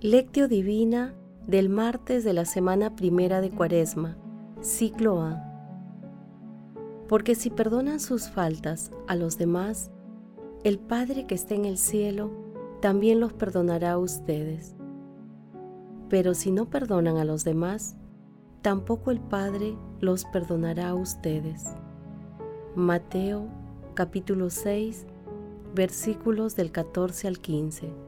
Lectio Divina del martes de la semana primera de Cuaresma, ciclo A. Porque si perdonan sus faltas a los demás, el Padre que está en el cielo también los perdonará a ustedes. Pero si no perdonan a los demás, tampoco el Padre los perdonará a ustedes. Mateo capítulo 6 versículos del 14 al 15.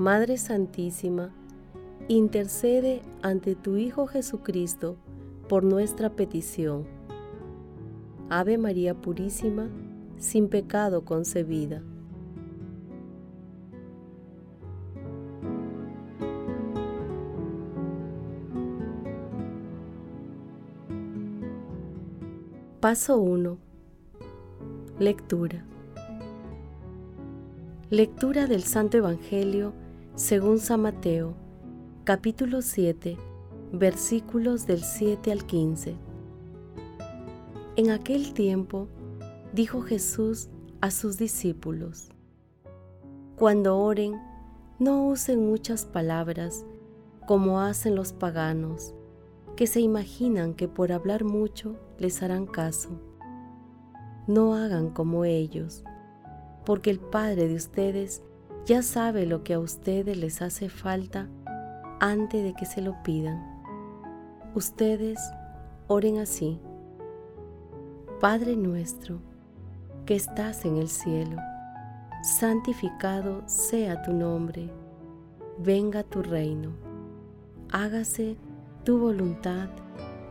Madre Santísima, intercede ante tu Hijo Jesucristo por nuestra petición. Ave María Purísima, sin pecado concebida. Paso 1. Lectura. Lectura del Santo Evangelio según San Mateo, capítulo 7, versículos del 7 al 15. En aquel tiempo dijo Jesús a sus discípulos, Cuando oren, no usen muchas palabras como hacen los paganos que se imaginan que por hablar mucho les harán caso. No hagan como ellos, porque el Padre de ustedes ya sabe lo que a ustedes les hace falta antes de que se lo pidan. Ustedes oren así. Padre nuestro, que estás en el cielo, santificado sea tu nombre, venga tu reino, hágase tu voluntad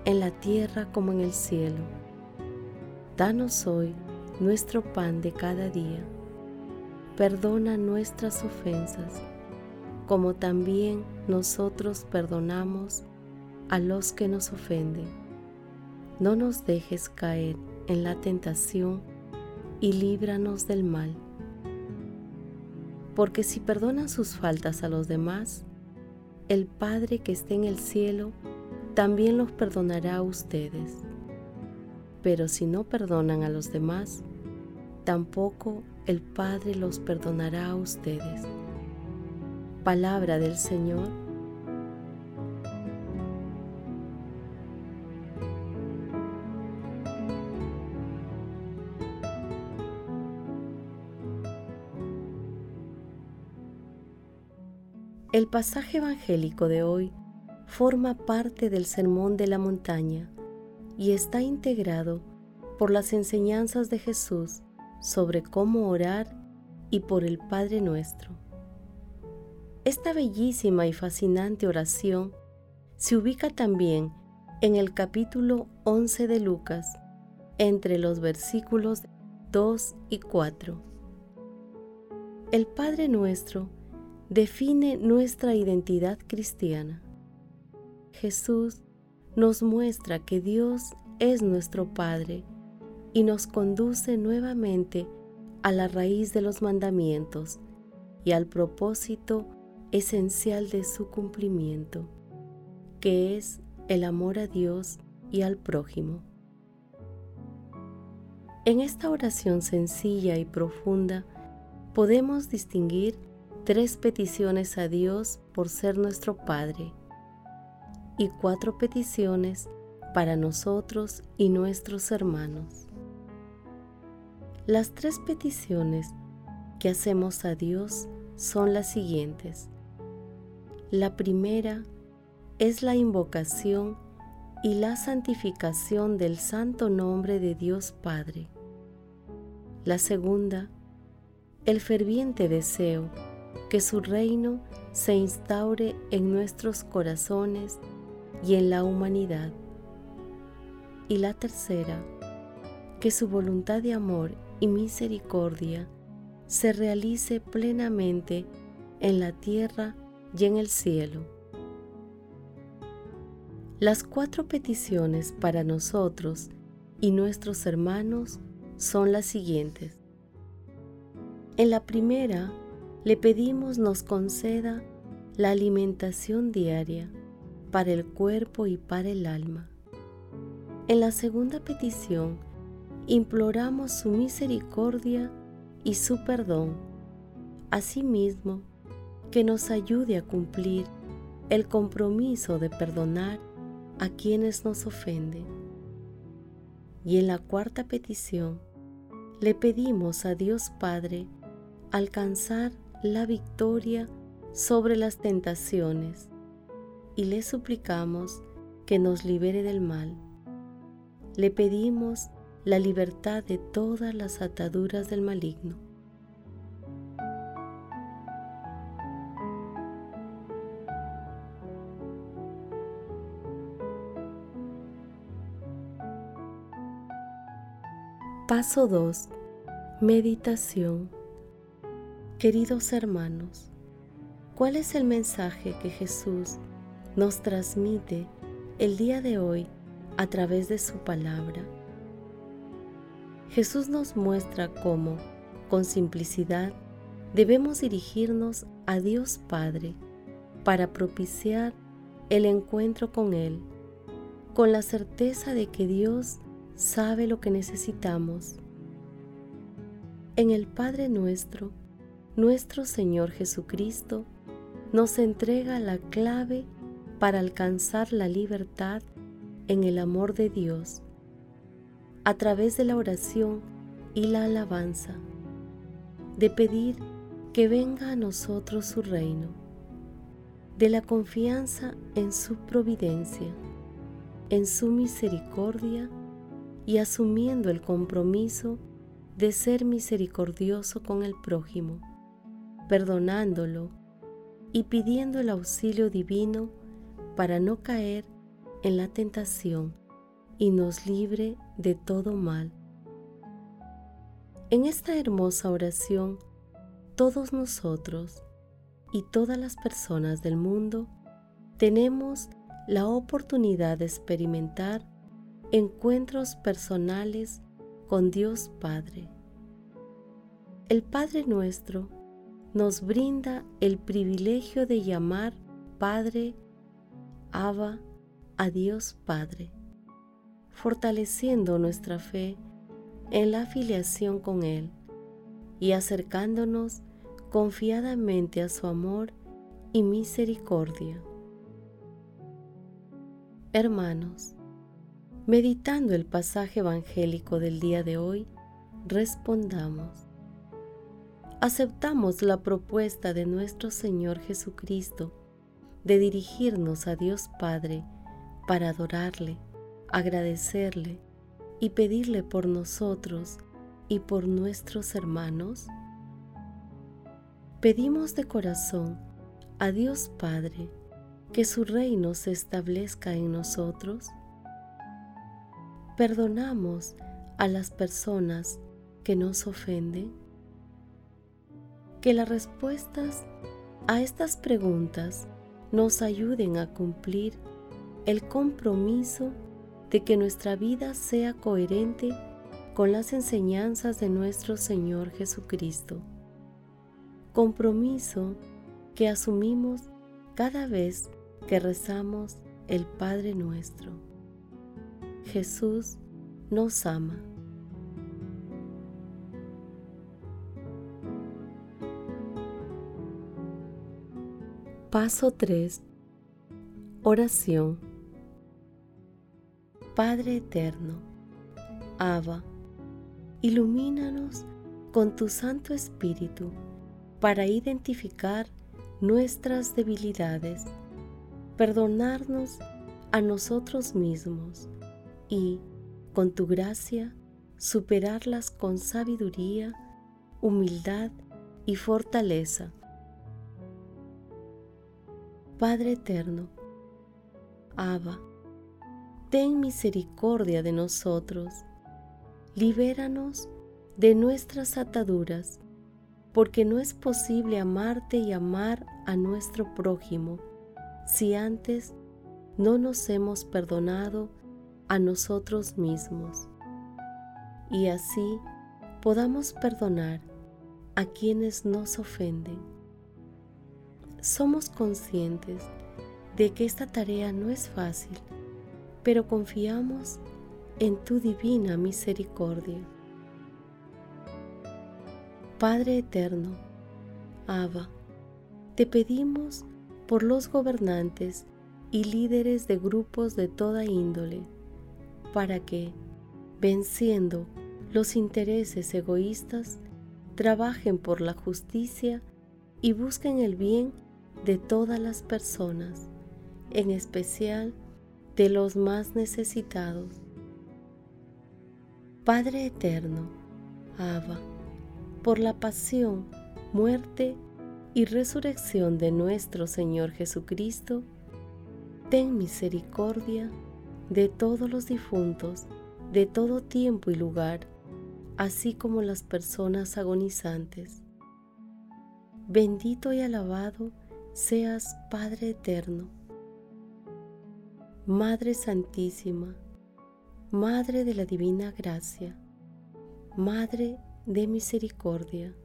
en la tierra como en el cielo. Danos hoy nuestro pan de cada día. Perdona nuestras ofensas, como también nosotros perdonamos a los que nos ofenden. No nos dejes caer en la tentación y líbranos del mal. Porque si perdonan sus faltas a los demás, el Padre que está en el cielo también los perdonará a ustedes. Pero si no perdonan a los demás, tampoco el Padre los perdonará a ustedes. Palabra del Señor El pasaje evangélico de hoy forma parte del Sermón de la Montaña y está integrado por las enseñanzas de Jesús sobre cómo orar y por el Padre nuestro. Esta bellísima y fascinante oración se ubica también en el capítulo 11 de Lucas, entre los versículos 2 y 4. El Padre nuestro define nuestra identidad cristiana. Jesús nos muestra que Dios es nuestro Padre y nos conduce nuevamente a la raíz de los mandamientos y al propósito esencial de su cumplimiento, que es el amor a Dios y al prójimo. En esta oración sencilla y profunda podemos distinguir tres peticiones a Dios por ser nuestro Padre y cuatro peticiones para nosotros y nuestros hermanos. Las tres peticiones que hacemos a Dios son las siguientes. La primera es la invocación y la santificación del santo nombre de Dios Padre. La segunda, el ferviente deseo que su reino se instaure en nuestros corazones y en la humanidad. Y la tercera, que su voluntad de amor y misericordia se realice plenamente en la tierra y en el cielo. Las cuatro peticiones para nosotros y nuestros hermanos son las siguientes. En la primera, le pedimos nos conceda la alimentación diaria para el cuerpo y para el alma. En la segunda petición, imploramos su misericordia y su perdón. Asimismo, que nos ayude a cumplir el compromiso de perdonar a quienes nos ofenden. Y en la cuarta petición, le pedimos a Dios Padre alcanzar la victoria sobre las tentaciones y le suplicamos que nos libere del mal. Le pedimos la libertad de todas las ataduras del maligno. Paso 2. Meditación Queridos hermanos, ¿cuál es el mensaje que Jesús nos transmite el día de hoy a través de su palabra? Jesús nos muestra cómo, con simplicidad, debemos dirigirnos a Dios Padre para propiciar el encuentro con Él, con la certeza de que Dios sabe lo que necesitamos. En el Padre nuestro, nuestro Señor Jesucristo nos entrega la clave para alcanzar la libertad en el amor de Dios a través de la oración y la alabanza, de pedir que venga a nosotros su reino, de la confianza en su providencia, en su misericordia y asumiendo el compromiso de ser misericordioso con el prójimo perdonándolo y pidiendo el auxilio divino para no caer en la tentación y nos libre de todo mal. En esta hermosa oración, todos nosotros y todas las personas del mundo tenemos la oportunidad de experimentar encuentros personales con Dios Padre. El Padre nuestro nos brinda el privilegio de llamar Padre, Abba, a Dios Padre, fortaleciendo nuestra fe en la afiliación con Él y acercándonos confiadamente a su amor y misericordia. Hermanos, meditando el pasaje evangélico del día de hoy, respondamos aceptamos la propuesta de nuestro Señor Jesucristo de dirigirnos a Dios Padre para adorarle, agradecerle y pedirle por nosotros y por nuestros hermanos? Pedimos de corazón a Dios Padre que su reino se establezca en nosotros. Perdonamos a las personas que nos ofenden que las respuestas a estas preguntas nos ayuden a cumplir el compromiso de que nuestra vida sea coherente con las enseñanzas de nuestro Señor Jesucristo. Compromiso que asumimos cada vez que rezamos el Padre nuestro. Jesús nos ama. Paso 3. Oración. Padre Eterno, Abba, ilumínanos con tu Santo Espíritu para identificar nuestras debilidades, perdonarnos a nosotros mismos y, con tu gracia, superarlas con sabiduría, humildad y fortaleza. Padre eterno, Abba, ten misericordia de nosotros. Libéranos de nuestras ataduras, porque no es posible amarte y amar a nuestro prójimo si antes no nos hemos perdonado a nosotros mismos. Y así podamos perdonar a quienes nos ofenden. Somos conscientes de que esta tarea no es fácil, pero confiamos en tu divina misericordia. Padre eterno, Abba, te pedimos por los gobernantes y líderes de grupos de toda índole, para que, venciendo los intereses egoístas, trabajen por la justicia y busquen el bien de todas las personas, en especial de los más necesitados. Padre eterno, Abba, por la pasión, muerte y resurrección de nuestro Señor Jesucristo, ten misericordia de todos los difuntos, de todo tiempo y lugar, así como las personas agonizantes. Bendito y alabado seas Padre eterno. Madre Santísima, Madre de la Divina Gracia, Madre de misericordia,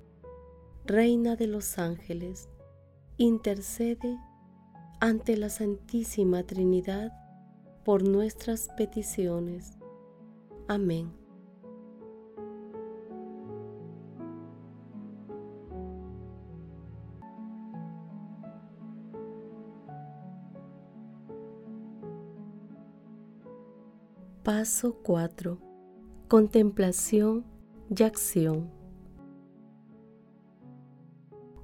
Reina de los ángeles, intercede ante la Santísima Trinidad por nuestras peticiones. Amén. Paso 4. Contemplación y acción.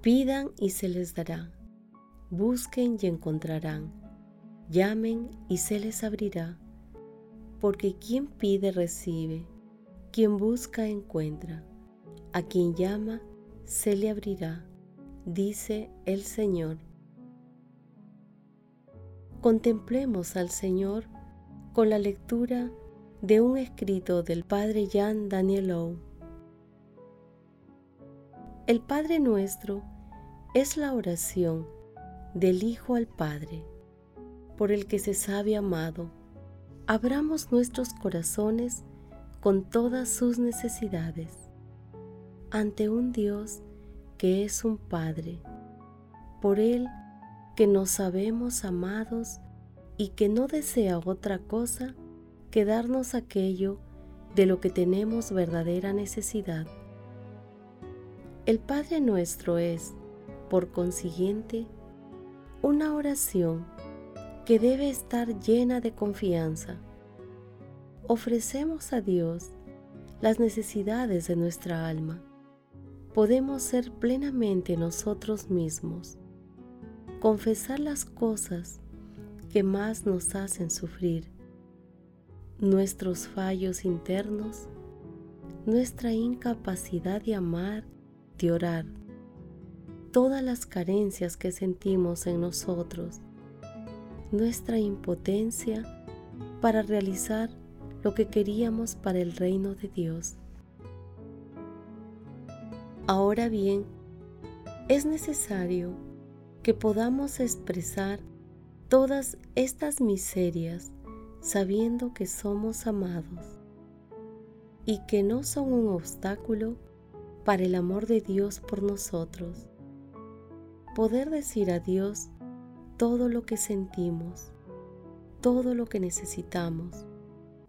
Pidan y se les dará. Busquen y encontrarán. Llamen y se les abrirá. Porque quien pide recibe, quien busca encuentra, a quien llama se le abrirá, dice el Señor. Contemplemos al Señor con la lectura de un escrito del Padre Jan Danielou el Padre nuestro es la oración del Hijo al Padre, por el que se sabe amado. Abramos nuestros corazones con todas sus necesidades ante un Dios que es un Padre, por Él que nos sabemos amados y que no desea otra cosa que darnos aquello de lo que tenemos verdadera necesidad. El Padre nuestro es, por consiguiente, una oración que debe estar llena de confianza. Ofrecemos a Dios las necesidades de nuestra alma. Podemos ser plenamente nosotros mismos, confesar las cosas que más nos hacen sufrir, nuestros fallos internos, nuestra incapacidad de amar de orar. Todas las carencias que sentimos en nosotros, nuestra impotencia para realizar lo que queríamos para el reino de Dios. Ahora bien, es necesario que podamos expresar todas estas miserias sabiendo que somos amados y que no son un obstáculo para el amor de Dios por nosotros. Poder decir a Dios todo lo que sentimos, todo lo que necesitamos,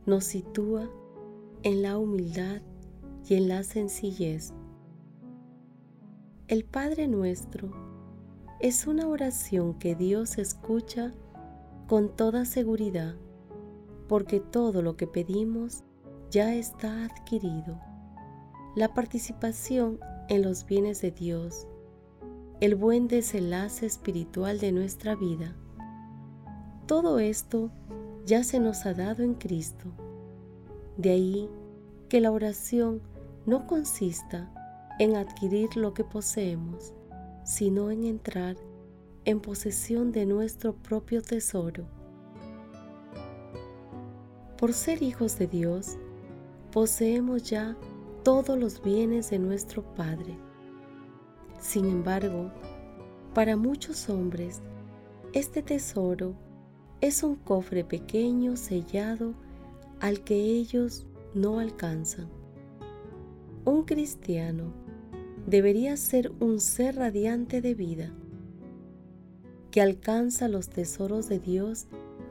nos sitúa en la humildad y en la sencillez. El Padre nuestro es una oración que Dios escucha con toda seguridad, porque todo lo que pedimos ya está adquirido la participación en los bienes de Dios, el buen desenlace espiritual de nuestra vida. Todo esto ya se nos ha dado en Cristo. De ahí que la oración no consista en adquirir lo que poseemos, sino en entrar en posesión de nuestro propio tesoro. Por ser hijos de Dios, poseemos ya todos los bienes de nuestro Padre. Sin embargo, para muchos hombres, este tesoro es un cofre pequeño sellado al que ellos no alcanzan. Un cristiano debería ser un ser radiante de vida, que alcanza los tesoros de Dios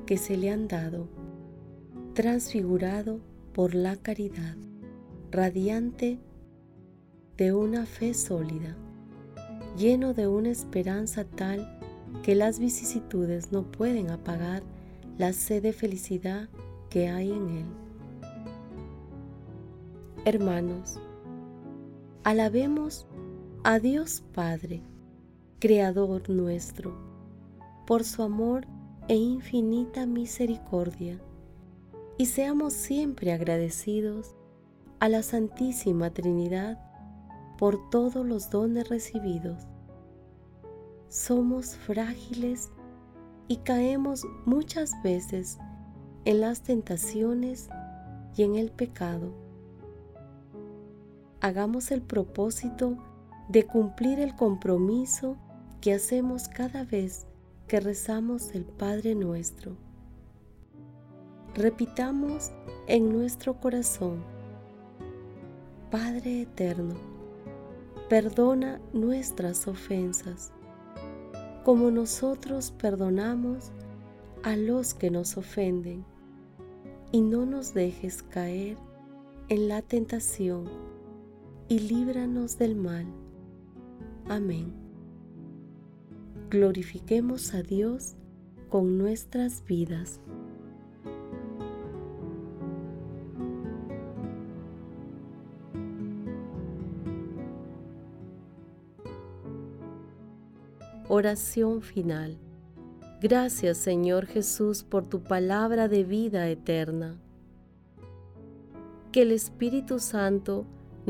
que se le han dado, transfigurado por la caridad, radiante de una fe sólida, lleno de una esperanza tal que las vicisitudes no pueden apagar la sed de felicidad que hay en él. Hermanos, alabemos a Dios Padre, Creador nuestro, por su amor e infinita misericordia, y seamos siempre agradecidos a la Santísima Trinidad por todos los dones recibidos somos frágiles y caemos muchas veces en las tentaciones y en el pecado. Hagamos el propósito de cumplir el compromiso que hacemos cada vez que rezamos el Padre nuestro. Repitamos en nuestro corazón, Padre eterno, perdona nuestras ofensas como nosotros perdonamos a los que nos ofenden, y no nos dejes caer en la tentación, y líbranos del mal. Amén. Glorifiquemos a Dios con nuestras vidas. Oración final. Gracias Señor Jesús por tu palabra de vida eterna. Que el Espíritu Santo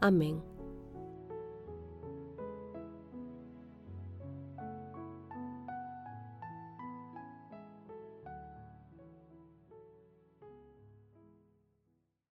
Amén.